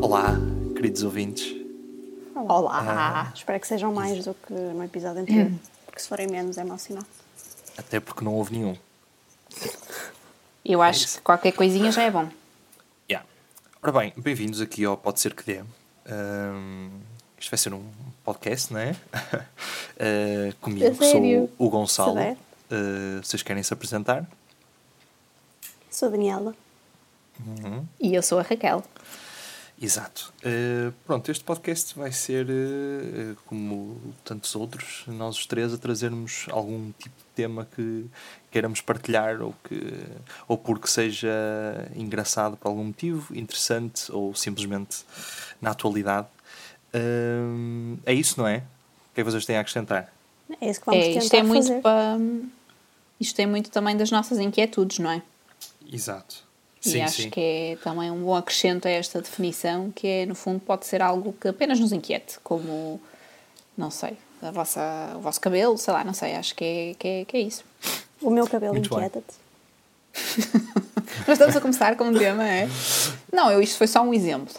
Olá, queridos ouvintes. Olá! Espero que sejam mais do que no episódio anterior, porque se forem menos é mau sinal. Até porque não houve nenhum. Eu acho que qualquer coisinha já é bom. Yeah. Ora bem, bem-vindos aqui ao Pode Ser Que Dê. Ahm, isto vai ser um podcast, não é? Ah, comigo, sou o Gonçalo. Ah, vocês querem se apresentar? Sou a Daniela. E eu sou a Raquel. Exato. Uh, pronto, este podcast vai ser, uh, como tantos outros, nós os três a trazermos algum tipo de tema que queiramos partilhar ou, que, ou porque seja engraçado por algum motivo, interessante ou simplesmente na atualidade. Uh, é isso, não é? O que é que vocês têm a acrescentar? É isso que vamos É, tentar isto é muito fazer. para. Isto é muito também das nossas inquietudes, não é? Exato. E Sim, acho sim. que é também um bom acrescento a esta definição, que é, no fundo, pode ser algo que apenas nos inquiete, como, não sei, a vossa, o vosso cabelo, sei lá, não sei, acho que é, que é, que é isso. O meu cabelo inquieta-te. Mas estamos a começar com um tema, é? Não, eu, isto foi só um exemplo.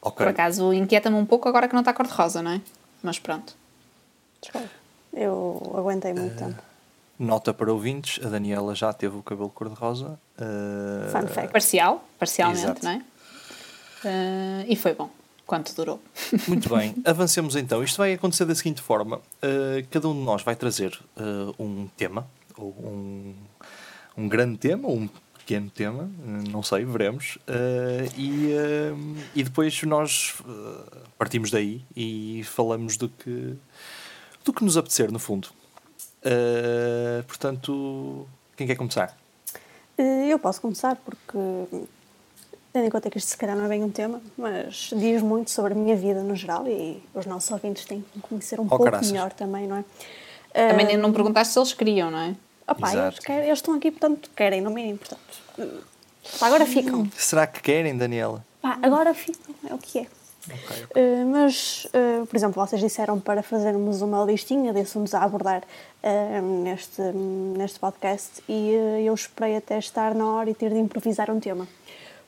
Ok. Por acaso, inquieta-me um pouco agora que não está cor-de-rosa, não é? Mas pronto. Desculpa. Eu aguentei muito tempo. Nota para ouvintes, a Daniela já teve o cabelo cor-de-rosa. Uh, Fun fact. Parcial, parcialmente, Exato. não é? Ah, e foi bom, quanto durou. Muito bem, avancemos então. Isto vai acontecer da seguinte forma: Uh, cada um de nós vai trazer uh, um tema, ou um, um grande tema, ou um pequeno tema, uh, não sei, veremos. Uh, e, uh, e depois nós uh, partimos daí e falamos do que, do que nos apetecer, no fundo. Uh, portanto, quem quer começar? Eh, Eu posso começar porque, tendo em conta que isto se calhar não é bem um tema, mas diz muito sobre a minha vida no geral e os nossos ouvintes têm que me conhecer um pouco caraças. melhor também, não é? Também Eh, nem não perguntaste se eles queriam, não é? opá, eles, querem- eles estão aqui, portanto, querem, no mínimo, portanto. eh, pá, agora ficam. Será que querem, Daniela? Pá, agora ficam, é o que é. Ok, Uh, mas, uh, por exemplo, vocês disseram para fazermos uma listinha de assuntos a abordar uh, neste, neste podcast e uh, eu esperei até estar na hora e ter de improvisar um tema.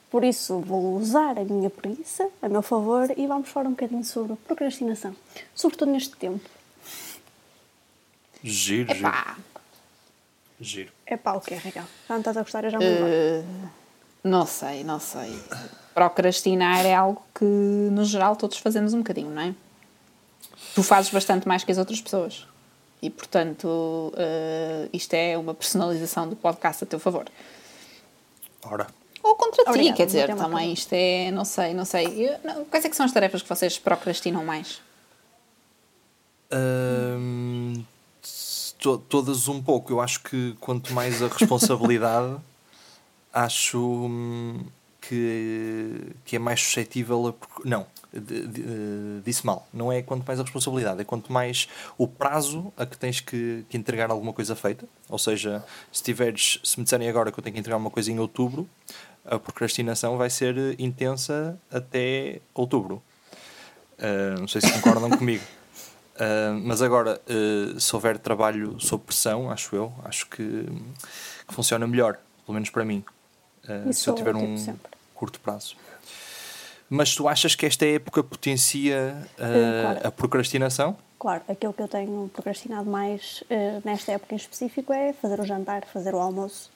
Por isso, vou usar a minha preguiça a meu favor e vamos falar um bocadinho sobre procrastinação, sobretudo neste tempo. Giro, giro. Epá, Giro. É pá, o que é, Raquel? Já não estás a gostar, eu já me uh, não sei, não sei. Procrastinar é algo que, no geral, todos fazemos um bocadinho, não é? Tu fazes bastante mais que as outras pessoas. E, portanto, uh, isto é uma personalização do podcast a teu favor. Ora. Ou contra ti, Obrigada, quer dizer, também coisa. isto é, não sei, não sei. Eu- não, quais é que são as tarefas que vocês procrastinam mais? Hum, to- todas um pouco. Eu acho que quanto mais a responsabilidade, acho hum, que, que é mais suscetível a. Não, de- de- eh, disse mal. Não é quanto mais a responsabilidade, é quanto mais o prazo a que tens que, que entregar alguma coisa feita. Ou seja, se tiveres, se me disserem agora que eu tenho que entregar uma coisa em outubro, a procrastinação vai ser eh, intensa até outubro. Uh, não sei se concordam comigo. Uh, mas agora, uh, se houver trabalho sob pressão, acho eu, acho que, que funciona melhor, pelo menos para mim. Uh, se eu sou tiver um sempre. Curto prazo. Mas tu achas que esta época potencia uh, claro. a procrastinação? Claro, aquilo que eu tenho procrastinado mais uh, nesta época em específico é fazer o jantar, fazer o almoço.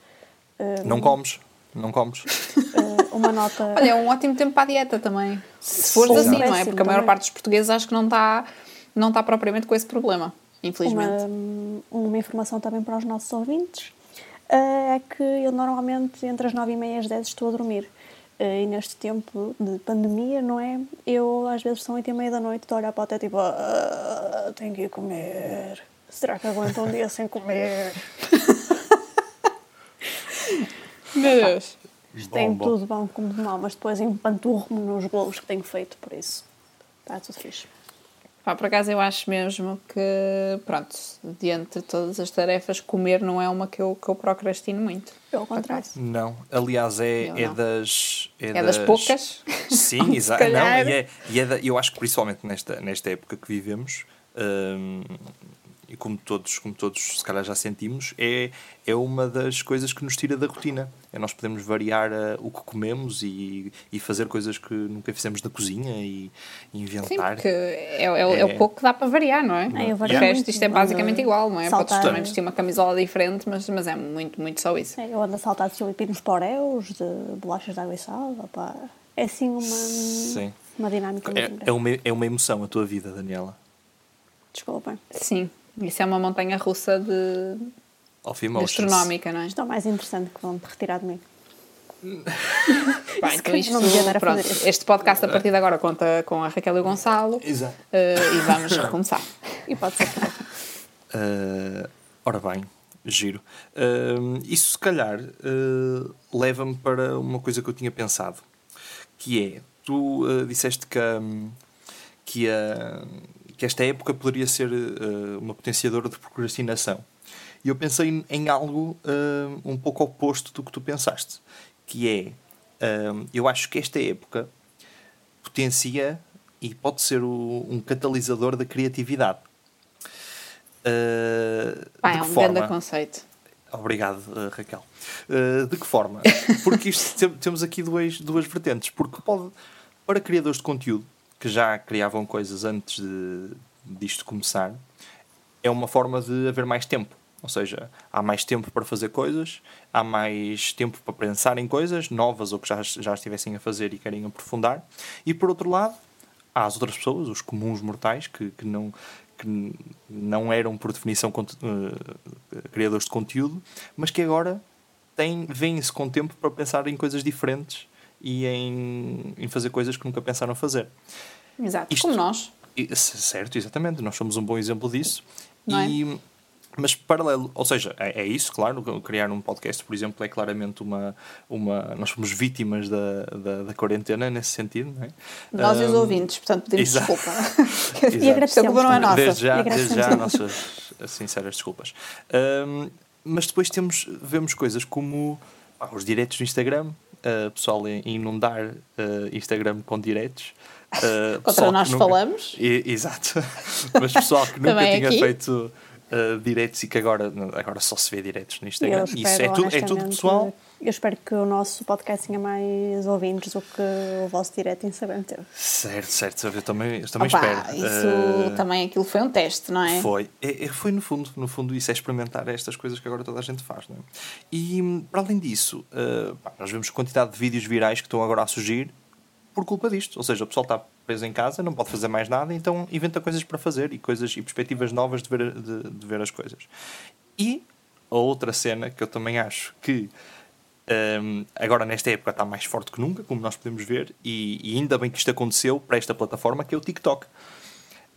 Uh, Não comes? Não comes? uh, uma nota. Olha, é um ótimo tempo para a dieta também. Se fores Sim. assim, não é? Péssimo Porque a maior parte dos portugueses acho que não está não está propriamente com esse problema, infelizmente. Uma, uma informação também para os nossos ouvintes é que eu normalmente entre as 9 e meia e as 10 estou a dormir. Eh, E neste tempo de pandemia, não é? Eu às vezes são 8 e meia da noite, estou a olhar para o teto tipo, "Ah, tenho que ir comer. Será que aguento um dia sem comer? Meu Deus. Tem Bom, bom. tudo bom como de mal, mas depois empanturro-me nos bolos que tenho feito, por isso está tudo fixe. Pá, por acaso eu acho mesmo que, pronto, diante de todas as tarefas, comer não é uma que eu, que eu procrastino muito. Pelo contrário. Não, aliás, é, Eu é não. das. É das poucas. Sim, exato. Não, e é, e é da- eu acho que principalmente nesta, nesta época que vivemos, hum, e como todos, como todos se calhar já sentimos, é, é uma das coisas que nos tira da rotina. É nós podemos variar ah, o que comemos e, e fazer coisas que nunca fizemos na cozinha e, e Sim, inventar. porque é, é, é o É. pouco que dá para variar, não é? É, eu vario o resto, muito, isto é basicamente igual, não é? Podes saltar. também vestir uma camisola diferente, mas, mas é muito, muito só isso. É, Eu ando a saltar de filipinos para Oreos, de bolachas de água e sal. opá. É assim uma, Sim. uma dinâmica muito É, é, engraçada. uma, é uma emoção a tua vida, Daniela. Desculpem. Sim, isso é uma montanha russa de Of emotions. gastronómica, não é? Isto é o mais interessante que vão retirar de mim. Pá, Se então isto, não devia dar a pronto, este podcast a partir de agora conta com a Raquel e o Gonçalo Exato. eh, e vamos recomeçar. E pode ser. Uh, ora bem, giro. Uh, isso se calhar uh, leva-me para uma coisa que eu tinha pensado, que é, tu uh, disseste que, um, que, a- que esta época poderia ser uh, uma potenciadora de procrastinação. E eu pensei em, algo uh, um pouco oposto do que tu pensaste, que é, um, eu acho que esta época potencia e pode ser o- um catalisador da criatividade. Uh, de é um forma? grande conceito. Obrigado, uh, Raquel. Uh, de que forma? Porque isto, tem- temos aqui duas, duas vertentes. Porque pode, para criadores de conteúdo que já criavam coisas antes de, disto começar, é uma forma de haver mais tempo. Ou seja, há mais tempo para fazer coisas, há mais tempo para pensar em coisas novas ou que já, já estivessem a fazer e querem aprofundar. E por outro lado, há as outras pessoas, os comuns mortais, que, que, não, que não eram por definição eh, criadores de conteúdo, mas que agora vêm-se com tempo para pensar em coisas diferentes e em, em fazer coisas que nunca pensaram fazer. Exato, Isto- como nós. Certo, exatamente. Nós somos um bom exemplo disso. Não é? E, Mas paralelo, ou seja, é, é isso, claro. Criar um podcast, por exemplo, é claramente uma. uma nós somos vítimas da, da, da quarentena nesse sentido, não é? Nós e os ouvintes, portanto podemos exato. desculpa. Exato. E agradecemos. A culpa não é nossa. Desde já, desde já nossas sinceras desculpas. Ahm, mas depois temos, vemos coisas como pá, os diretos no Instagram, uh, pessoal a inundar uh, Instagram com diretos. Uh, Contra que nós nunca- falamos. E- exato. Mas pessoal que nunca tinha aqui. feito uh, diretos e que agora, agora só se vê diretos no Eu Instagram. Isso é tudo, é tudo pessoal. Eu espero que o nosso podcast tenha mais ouvintes do que o vosso direto em Instagram teve. Certo, certo. Eu também, eu também Opa, espero. isso Uh, também aquilo foi um teste, não é? Foi. É, é- foi no fundo, no fundo isso é experimentar estas coisas que agora toda a gente faz, não é? E para além disso, uh, pá, nós vemos a quantidade de vídeos virais que estão agora a surgir por culpa disto. Ou seja, o pessoal está preso em casa, não pode fazer mais nada, então inventa coisas para fazer e coisas e perspectivas novas de ver, de, de ver as coisas. E a outra cena que eu também acho que um, agora nesta época está mais forte que nunca, como nós podemos ver, e, e ainda bem que isto aconteceu para esta plataforma que é o TikTok.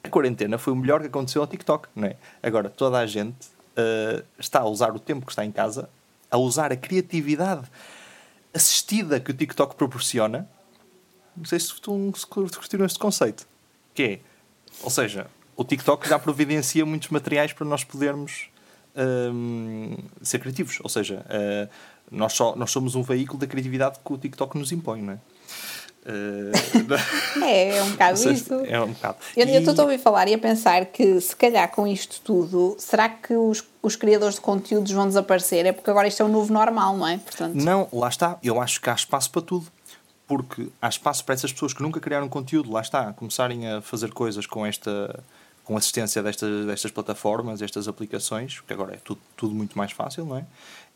A quarentena foi o melhor que aconteceu ao TikTok, não é? Agora toda a gente uh, está a usar o tempo que está em casa, a usar a criatividade assistida que o TikTok proporciona. Não sei se tu curtiram este conceito. Que é, ou seja, o TikTok já providencia muitos materiais para nós podermos hum, ser criativos. Ou seja, uh, nós, só, nós somos um veículo da criatividade que o TikTok nos impõe, não é? Uh, É, é um bocado seja, isso. É um bocado. Eu E- estou a ouvir falar e a pensar que, se calhar, com isto tudo, será que os, os criadores de conteúdos vão desaparecer? É porque agora isto é o novo normal, não é? Portanto, Não, lá está. Eu acho que há espaço para tudo. Porque há espaço para essas pessoas que nunca criaram conteúdo, lá está, começarem a fazer coisas com esta com assistência desta, destas plataformas, destas aplicações, porque agora é tudo, tudo muito mais fácil, não é?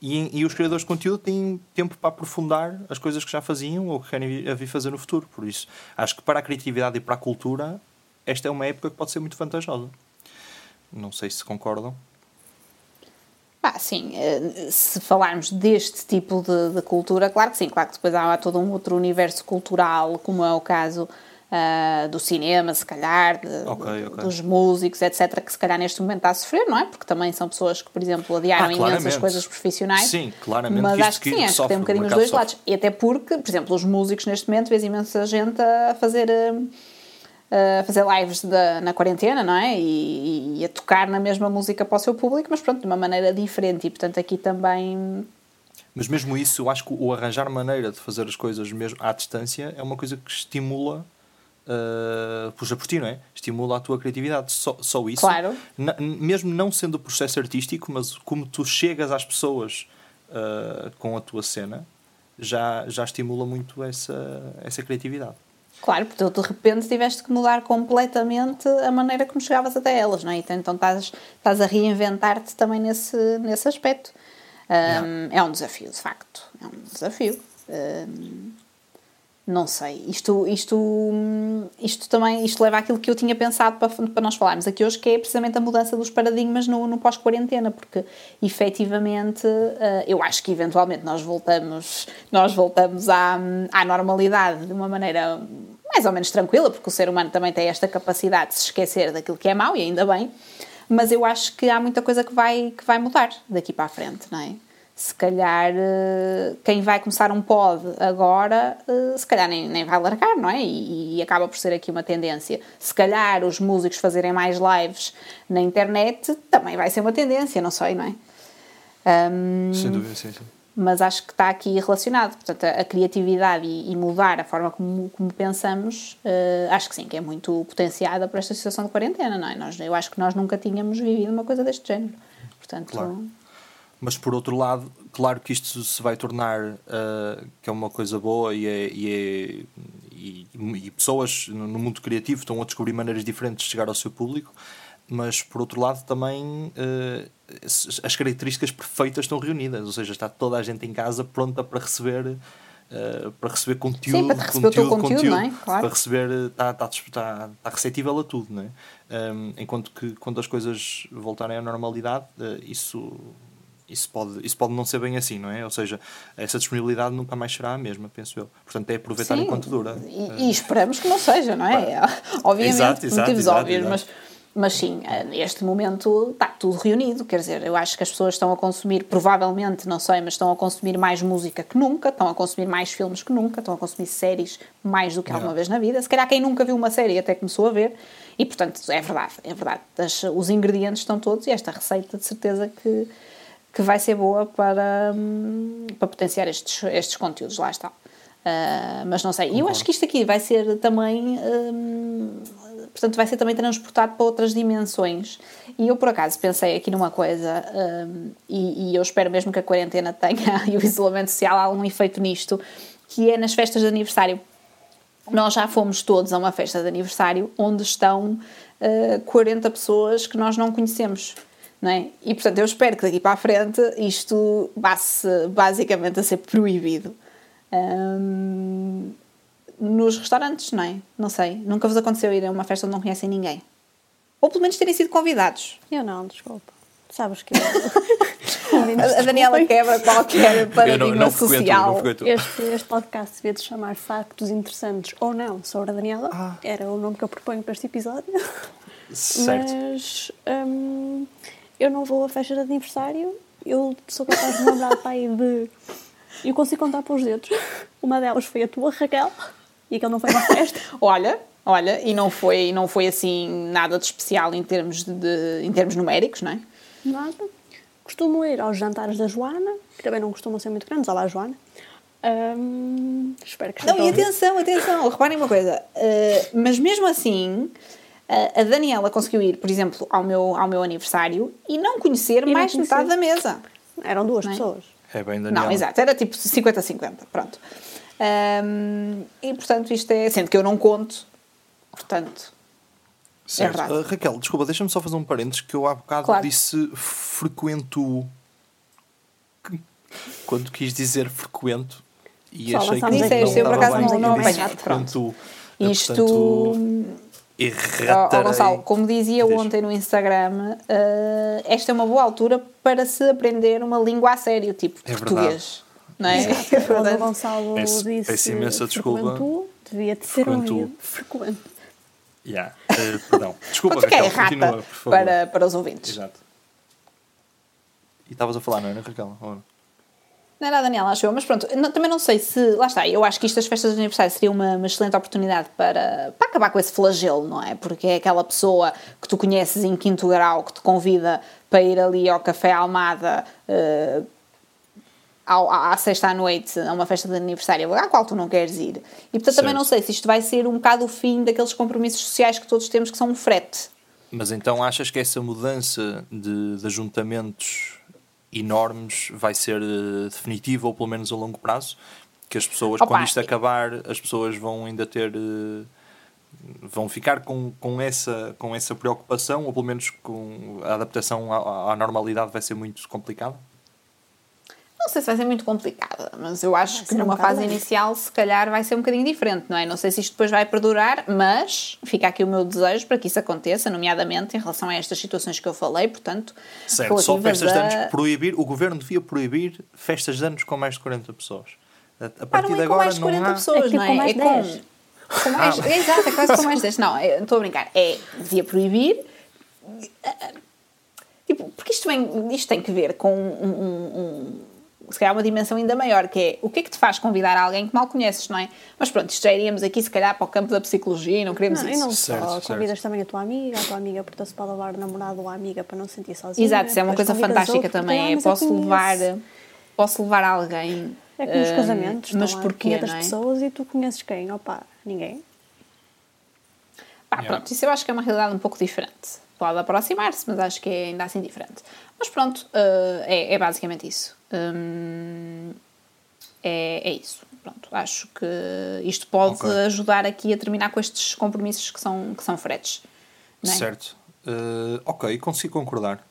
E, e os criadores de conteúdo têm tempo para aprofundar as coisas que já faziam ou que querem vir, fazer no futuro. Por isso, acho que para a criatividade e para a cultura, esta é uma época que pode ser muito vantajosa. Não sei se concordam. pá, sim, eh, se falarmos deste tipo de, de cultura, claro que sim, claro que depois há todo um outro universo cultural, como é o caso ah, do cinema, se calhar, de- Ok, ok. dos músicos, etc., que se calhar neste momento está a sofrer, não é? Porque também são pessoas que, por exemplo, adiaram Ah, imensas coisas profissionais. Sim, claramente Mas acho que que sim, acho que tem um bocadinho os dois sofre. lados. E até porque, por exemplo, os músicos neste momento, vês imensa gente a fazer. hum, a fazer lives da, na quarentena, não é? E, e, a tocar na mesma música para o seu público, mas pronto, de uma maneira diferente. E portanto aqui também. Mas mesmo isso, eu acho que o arranjar maneira de fazer as coisas mesmo à distância é uma coisa que estimula. Uh, puxa por ti, não é? Estimula a tua criatividade. Só, só isso. Claro. Mesmo não sendo o processo artístico, mas como tu chegas às pessoas uh, com a tua cena, já, já estimula muito essa, essa criatividade. Claro, porque tu de repente tiveste que mudar completamente a maneira como chegavas até elas, não é? Então estás, estás a reinventar-te também nesse, nesse aspecto. Um, é um desafio, de facto. É um desafio. Um, não sei, isto, isto, isto também isto leva àquilo que eu tinha pensado para, para nós falarmos aqui hoje, que é precisamente a mudança dos paradigmas no, no pós-quarentena, porque efetivamente eh, eu acho que eventualmente nós voltamos, nós voltamos à, à normalidade de uma maneira mais ou menos tranquila, porque o ser humano também tem esta capacidade de se esquecer daquilo que é mau, e ainda bem, mas eu acho que há muita coisa que vai, que vai mudar daqui para a frente, não é? Se calhar eh, quem vai começar um pod agora, eh, se calhar nem, nem vai largar, não é? E, e, acaba por ser aqui uma tendência. Se calhar os músicos fazerem mais lives na internet também vai ser uma tendência, não sei, não é? Um, Sem dúvida, sim, sim. Mas acho que está aqui relacionado. Portanto, a, a criatividade e, e, mudar a forma como, como pensamos, uh, acho que sim, que é muito potenciada por esta situação de quarentena, não é? Nós, eu acho que nós nunca tínhamos vivido uma coisa deste género. Portanto, claro. Mas por outro lado, claro que isto se vai tornar uh, que é uma coisa boa e, é, e, é, e, e, pessoas no mundo criativo estão a descobrir maneiras diferentes de chegar ao seu público, mas por outro lado também uh, as características perfeitas estão reunidas, ou seja, está toda a gente em casa pronta para receber uh, para receber conteúdo, Sim, para receber conteúdo, conteúdo, conteúdo não é? claro. para receber está, está, está, está receptível a tudo, não é? Um, enquanto que quando as coisas voltarem à normalidade, isso isso pode, isso pode não ser bem assim, não é? Ou seja, essa disponibilidade nunca mais será a mesma, penso eu. Portanto, é aproveitar Sim, enquanto dura. E, e, esperamos que não seja, não é? Obviamente, exato, exato, motivos exato, óbvios, mas, mas sim, neste momento está tudo reunido. Quer dizer, eu acho que as pessoas estão a consumir, provavelmente, não sei, mas estão a consumir mais música que nunca, estão a consumir mais filmes que nunca, estão a consumir séries mais do que alguma vez na vida. Se calhar quem nunca viu uma série até começou a ver. E, portanto, é verdade, é verdade. os ingredientes estão todos e esta receita, de certeza que que vai ser boa para, hum, para potenciar estes, estes conteúdos, lá está. Uh, mas não sei, e eu acho que isto aqui vai ser também, um, portanto, vai ser também transportado para outras dimensões. E eu, por acaso, pensei aqui numa coisa, um, e, e, eu espero mesmo que a quarentena tenha e o isolamento social algum efeito nisto, que é nas festas de aniversário. Nós já fomos todos a uma festa de aniversário onde estão uh, 40 pessoas que nós não conhecemos. Não é? E portanto, eu espero que daqui para a frente isto passe basicamente a ser proibido. Um, nos restaurantes, não é? Não sei. Nunca vos aconteceu ir a uma festa onde não conhecem ninguém. Ou pelo menos terem sido convidados. Eu não, desculpa. Sabes que eu... a Daniela quebra qualquer paradigma não, não social. Frequento, este, este podcast devia de chamar Factos Interessantes ou não sobre a Daniela. Ah. Era o nome que eu proponho para este episódio. Certo. Mas. Um, eu não vou a festa de aniversário, eu sou capaz de lembrar pai de. Eu consigo contar para os dedos. Uma delas foi a tua, Raquel, e aquele não foi uma festa. olha, olha, e não foi, não foi assim nada de especial em termos, de, em termos numéricos, não é? Nada. Costumo ir aos jantares da Joana, que também não costumam ser muito grandes. Olá, Joana. Hum, espero que Não, e atenção, atenção, reparem uma coisa. Uh, mas mesmo assim, a Daniela conseguiu ir, por exemplo, ao meu, ao meu aniversário e não conhecer e mais não metade da mesa. Eram duas é? pessoas. É bem Daniela. Não, exato, era tipo 50-50, pronto. Um, e portanto, isto é. Sendo que eu não conto, portanto. É certo. É uh, Raquel, desculpa, deixa-me só fazer um parênteses que eu há bocado claro. disse frequento. Quando quis dizer frequento e Só achei que não, não, eu por acaso não, não apanhado, pronto. Isto. Portanto, Oh, Gonçalo, como dizia ontem no Instagram, uh, esta é uma boa altura para se aprender uma língua a sério, tipo é português. Não é? é Quando o Gonçalo peço, disse peço imensa desculpa. devia ter ser ouvido frequente. Yeah. Uh, perdão. Desculpa, Raquel, é errata continua, para, para os ouvintes. Exato. E estavas a falar, não é, Raquel? Ou... Não era a Daniela, acho eu, mas pronto, não, também não sei se. Lá está, eu acho que isto das festas de aniversário seria uma, uma, excelente oportunidade para, para acabar com esse flagelo, não é? Porque é aquela pessoa que tu conheces em quinto grau que te convida para ir ali ao Café Almada uh, ao, à, à sexta à noite a uma festa de aniversário à qual tu não queres ir. E portanto certo. também não sei se isto vai ser um bocado o fim daqueles compromissos sociais que todos temos que são um frete. Mas então achas que essa mudança de, de ajuntamentos enormes vai ser uh, definitiva ou pelo menos a longo prazo? Que as pessoas, Opa, quando isto acabar, as pessoas vão ainda ter. Uh, vão ficar com, com, essa, com essa preocupação ou pelo menos com a adaptação à, à normalidade vai ser muito complicada? Não sei se vai ser muito complicada, mas eu acho que numa um fase inicial se calhar vai ser um bocadinho diferente, não é? Não sei se isto depois vai perdurar, mas fica aqui o meu desejo para que isso aconteça, nomeadamente em relação a estas situações que eu falei, portanto... Certo, só festas a... de anos proibir, o governo devia proibir festas de anos com mais de 40 pessoas. A, partir de agora não há... pessoas, não é? Com mais é com, com mais, ah. Exato, é quase com mais 10. Não, é, estou a brincar. É, devia proibir... Tipo, porque isto, vem, isto tem que ver com um, um, um se calhar uma dimensão ainda maior, que é o que é que te faz convidar alguém que mal conheces, não é? Mas pronto, isto já iríamos aqui se calhar para o campo da psicologia e não queremos não, isso. E não certo, só, certo. convidas também a tua amiga, a tua amiga porta-se para levar o namorado ou a amiga para não se sentir sozinha. Exato, isso é uma coisa fantástica também, é posso levar, posso levar alguém... É como nos hum, casamentos, mas porquê, 500 é? pessoas e tu conheces quem? Opa, ninguém. Pá, yeah. pronto, isso eu acho que é uma realidade um pouco diferente. Pode aproximar-se, mas acho que é ainda assim diferente. Mas pronto, uh, é, é basicamente isso. Hum, é, é isso. Pronto, acho que isto pode okay. ajudar aqui a terminar com estes compromissos que são, que são fretes. É? Certo. Uh, ok, consigo concordar.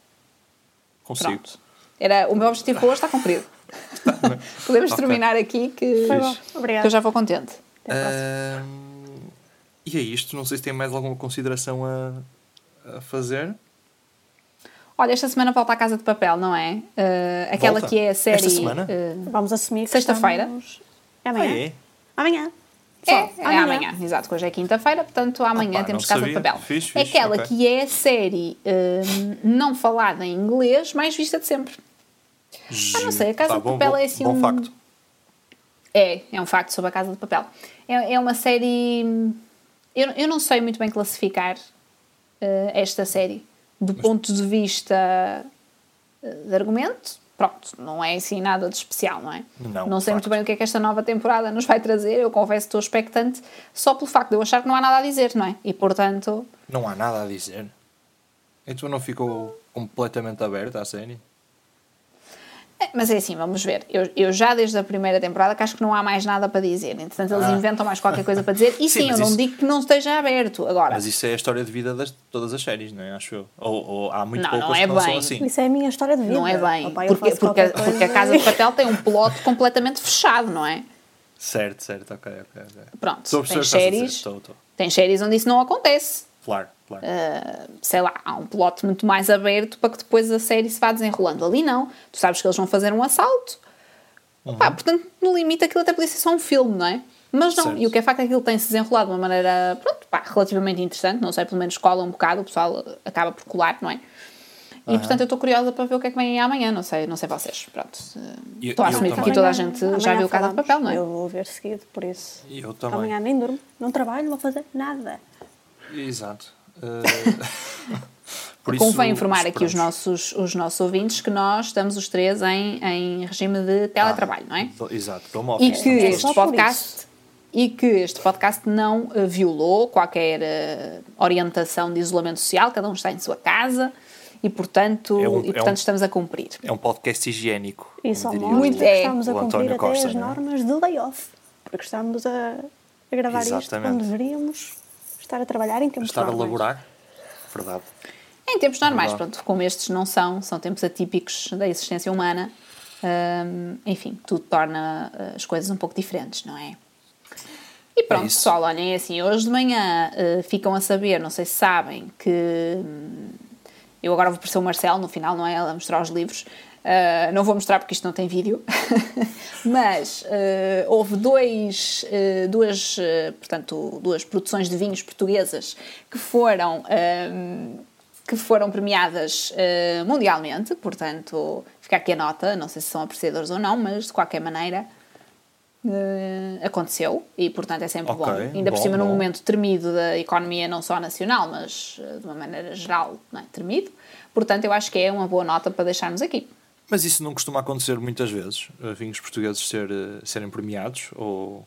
Consigo. Pronto. Era, o meu objetivo hoje está cumprido. Podemos okay. terminar aqui que, que, eu já vou contente. Uh, e é isto. Não sei se tem mais alguma consideração a, a fazer. Olha, esta semana volta à Casa de Papel, não é? Uh, aquela volta. que é a série. Esta semana? Uh, Vamos assumir Sexta-feira. Estamos... É amanhã. Ah, é? Amanhã. É, é amanhã. amanhã, exato, hoje é quinta-feira, portanto amanhã Opa, temos Casa sabia. de Papel. Fiz, fiz, Aquela okay. que é a série uh, não falada em inglês, mais vista de sempre. Ah, não sei, a Casa tá, de bom, Papel bom, é assim bom um. facto. É, é um facto sobre a Casa de Papel. É, é uma série. Eu, eu não sei muito bem classificar uh, esta série do Mas... ponto de vista eh, de argumento, pronto, não é assim nada de especial, não é? Não, não sei muito bem o que é que esta nova temporada nos vai trazer, eu confesso que estou expectante só pelo facto de eu achar que não há nada a dizer, não é? E portanto. Não há nada a dizer. Então não ficou completamente aberta a série? É, mas é assim, vamos ver. Eu, eu já desde a primeira temporada que acho que não há mais nada para dizer. Entretanto, eles ah. inventam mais qualquer coisa para dizer. E sim, sim eu não digo que não esteja aberto. Agora, mas isso é a história de vida de todas as séries, não é? Acho eu. Ou, ou há muito não, poucas não é que não bem. são assim. Isso é a minha história de vida. Não é bem. Opa, porque, porque, porque a Casa de Papel tem um plot completamente fechado, não é? Certo, certo, ok, ok. okay. Pronto, tem séries, estou, estou. tem séries onde isso não acontece. Claro, claro. Uh, sei lá, há um plot muito mais aberto para que depois a série se vá desenrolando. Ali não. Tu sabes que eles vão fazer um assalto. Uhum. Pá, portanto, no limite aquilo até podia ser só um filme, não é? Mas não, certo. e o que é facto é que aquilo tem-se desenrolado de uma maneira, pronto, pá, relativamente interessante, não sei, pelo menos cola um bocado, o pessoal acaba por colar, não é? E uhum. portanto eu estou curiosa para ver o que é que vem amanhã, não sei, não sei vocês. Pronto. Estou a assumir que aqui toda a gente amanhã já viu o Casa de Papel, não é? Eu vou ver seguido, por isso. Eu também. Amanhã nem durmo, não trabalho, não vou fazer nada. Exato. Uh... Por Convém informar aqui os nossos, os nossos ouvintes que nós estamos os três em, em regime de teletrabalho, ah, não é? Exato, E que este podcast e que este podcast não uh, violou qualquer uh, orientação de isolamento social, cada um está em sua casa e portanto, é um, e, portanto é um, estamos a cumprir. É um podcast higiênico. E só muito é. estamos a cumprir Costa, até as é? normas de layoff, porque estamos a, a gravar Exatamente. isto quando deveríamos estar a trabalhar em tempos Estar a laborar, verdade. Em tempos normais, pronto, como estes não são, são tempos atípicos da existência humana, hum, enfim, tudo torna eh, as coisas um pouco diferentes, não é? E pronto, é pessoal, olhem, é assim, hoje de manhã uh, ficam a saber, não sei se sabem, que hum, eu agora vou parecer o Marcelo no final, não é? A mostrar os livros. Uh, não vou mostrar porque isto não tem vídeo, mas uh, houve dois, uh, duas, portanto, duas produções de vinhos portuguesas que foram que foram premiadas mundialmente, portanto, fica aqui a nota, não sei se são apreciadores ou não, mas de qualquer maneira aconteceu e, portanto, é sempre okay, bom. Ainda bom, por cima, bom. num momento tremido da economia, não só nacional, mas de uma maneira geral, não é? tremido. Portanto, eu acho que é uma boa nota para deixarmos aqui. Mas isso não costuma acontecer muitas vezes, vinhos portugueses ser, serem premiados? Ou,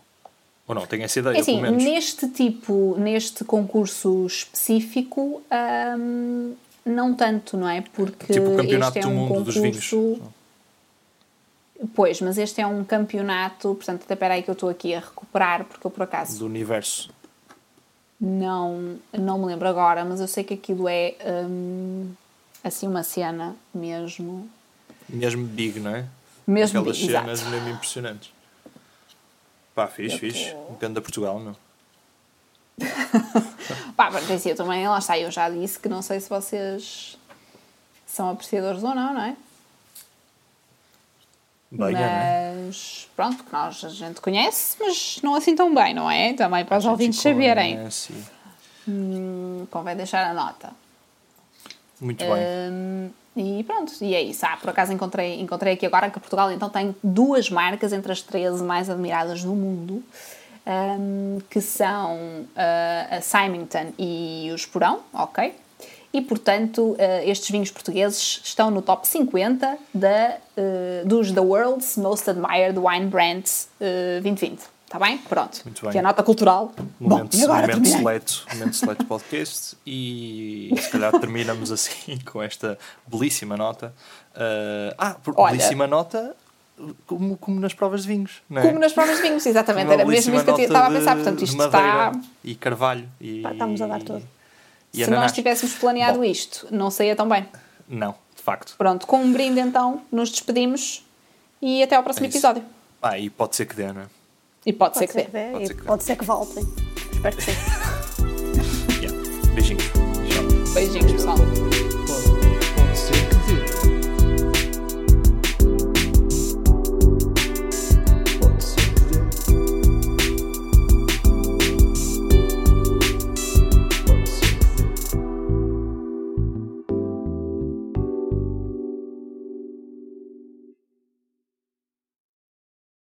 ou não? Tenho essa ideia, é assim, Neste tipo, neste concurso específico, hum, não tanto, não é? Porque tipo o campeonato este é um do mundo concurso... dos vinhos. Pois, mas este é um campeonato, portanto, até espera aí que eu estou aqui a recuperar, porque eu por acaso. Do universo. Não, não me lembro agora, mas eu sei que aquilo é hum, assim uma cena mesmo. Mesmo big, não é? Mesmo Aquelas big, cenas exato. mesmo impressionantes. Pá, fixe, eu fixe. Tô... Depende da Portugal, não? Pá, mas assim, eu também, lá está, eu já disse que não sei se vocês são apreciadores ou não, não é? Bem, é, mas é, pronto, que nós a gente conhece, mas não assim tão bem, não é? Também para os ouvintes saberem. Hum, convém deixar a nota. Muito bem. Hum, e pronto, e é isso. Ah, por acaso encontrei, encontrei aqui agora que Portugal então tem duas marcas entre as 13 mais admiradas do mundo, um, que são uh, a Symington e o Esporão, ok? e, portanto, uh, estes vinhos portugueses estão no top 50 da, uh, dos The World's Most Admired Wine Brands uh, 2020. Está bem? Pronto. Muito bem. Que é a nota cultural. Momento, Bom, agora momento seleto, momento seleto podcast e se calhar terminamos assim com esta belíssima nota. Uh, ah, Olha, belíssima nota como, como nas provas de vinhos, não é? Como nas provas de vinhos, exatamente. Era mesmo isso que eu estava a pensar. Portanto, isto está. E carvalho. E, estamos a dar tudo. E Se nós tivéssemos planeado Bom, isto, não saía tão bem. Não, de facto. Pronto, com um brinde então, nos despedimos e até ao próximo é episódio. Ah, e pode ser que dê, não é? E pode, pode ser, que, que dê. Pode, ser que, pode ser que voltem. Espero que sim. yeah. Beijinhos. Beijinhos, pessoal.